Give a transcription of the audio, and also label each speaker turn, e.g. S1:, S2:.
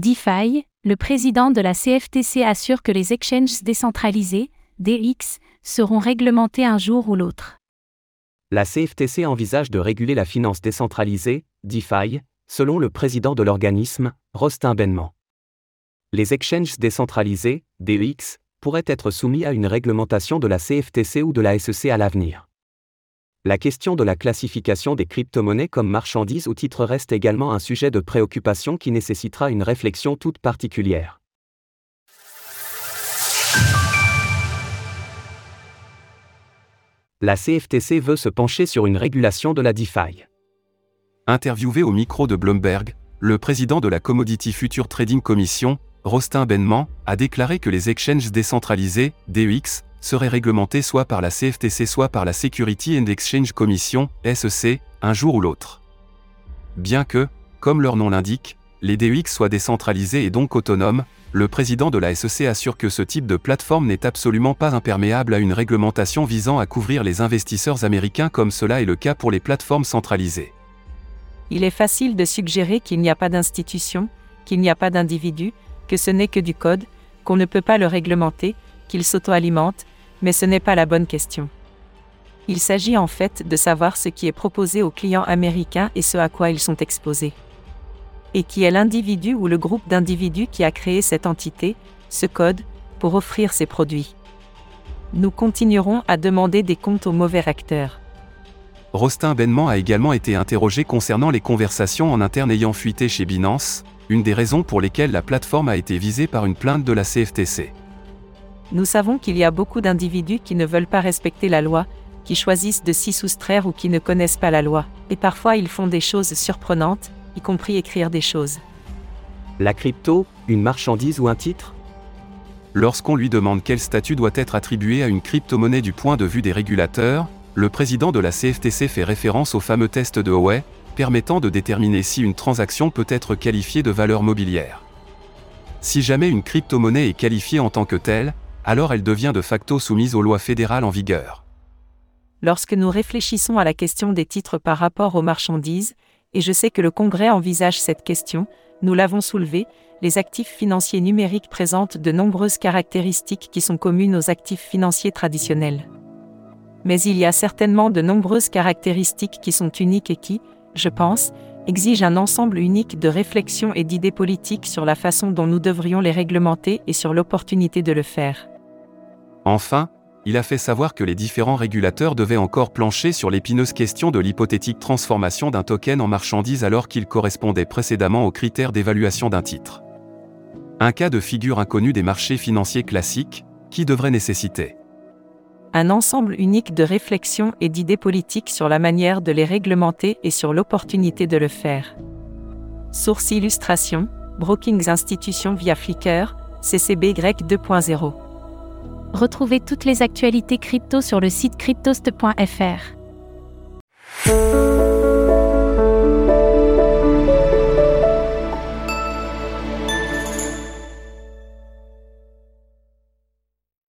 S1: DeFi, le président de la CFTC assure que les exchanges décentralisés, DX, seront réglementés un jour ou l'autre.
S2: La CFTC envisage de réguler la finance décentralisée, DeFi, selon le président de l'organisme, Rostin Benman. Les exchanges décentralisés, DEX, pourraient être soumis à une réglementation de la CFTC ou de la SEC à l'avenir. La question de la classification des crypto-monnaies comme marchandises ou titres reste également un sujet de préoccupation qui nécessitera une réflexion toute particulière. La CFTC veut se pencher sur une régulation de la DeFi.
S3: Interviewé au micro de Bloomberg, le président de la Commodity Future Trading Commission, Rostin Benman, a déclaré que les exchanges décentralisés, DEX, seraient réglementés soit par la CFTC soit par la Security and Exchange Commission, SEC, un jour ou l'autre. Bien que, comme leur nom l'indique, les DEX soient décentralisés et donc autonomes, le président de la SEC assure que ce type de plateforme n'est absolument pas imperméable à une réglementation visant à couvrir les investisseurs américains comme cela est le cas pour les plateformes centralisées.
S4: Il est facile de suggérer qu'il n'y a pas d'institution, qu'il n'y a pas d'individu, que ce n'est que du code, qu'on ne peut pas le réglementer, qu'il s'auto-alimente, mais ce n'est pas la bonne question. Il s'agit en fait de savoir ce qui est proposé aux clients américains et ce à quoi ils sont exposés. Et qui est l'individu ou le groupe d'individus qui a créé cette entité, ce code, pour offrir ces produits. Nous continuerons à demander des comptes aux mauvais acteurs.
S3: Rostin Benman a également été interrogé concernant les conversations en interne ayant fuité chez Binance, une des raisons pour lesquelles la plateforme a été visée par une plainte de la CFTC.
S4: Nous savons qu'il y a beaucoup d'individus qui ne veulent pas respecter la loi, qui choisissent de s'y soustraire ou qui ne connaissent pas la loi, et parfois ils font des choses surprenantes, y compris écrire des choses.
S2: La crypto, une marchandise ou un titre?
S3: Lorsqu'on lui demande quel statut doit être attribué à une crypto-monnaie du point de vue des régulateurs, le président de la CFTC fait référence au fameux test de Howe, permettant de déterminer si une transaction peut être qualifiée de valeur mobilière. Si jamais une crypto-monnaie est qualifiée en tant que telle, alors elle devient de facto soumise aux lois fédérales en vigueur.
S4: Lorsque nous réfléchissons à la question des titres par rapport aux marchandises, et je sais que le Congrès envisage cette question, nous l'avons soulevé, les actifs financiers numériques présentent de nombreuses caractéristiques qui sont communes aux actifs financiers traditionnels. Mais il y a certainement de nombreuses caractéristiques qui sont uniques et qui, je pense, exige un ensemble unique de réflexions et d'idées politiques sur la façon dont nous devrions les réglementer et sur l'opportunité de le faire.
S3: Enfin, il a fait savoir que les différents régulateurs devaient encore plancher sur l'épineuse question de l'hypothétique transformation d'un token en marchandise alors qu'il correspondait précédemment aux critères d'évaluation d'un titre. Un cas de figure inconnue des marchés financiers classiques, qui devrait nécessiter
S4: un ensemble unique de réflexions et d'idées politiques sur la manière de les réglementer et sur l'opportunité de le faire. Source illustration, Brookings Institution via Flickr, CCB 2.0.
S1: Retrouvez toutes les actualités crypto sur le site cryptost.fr.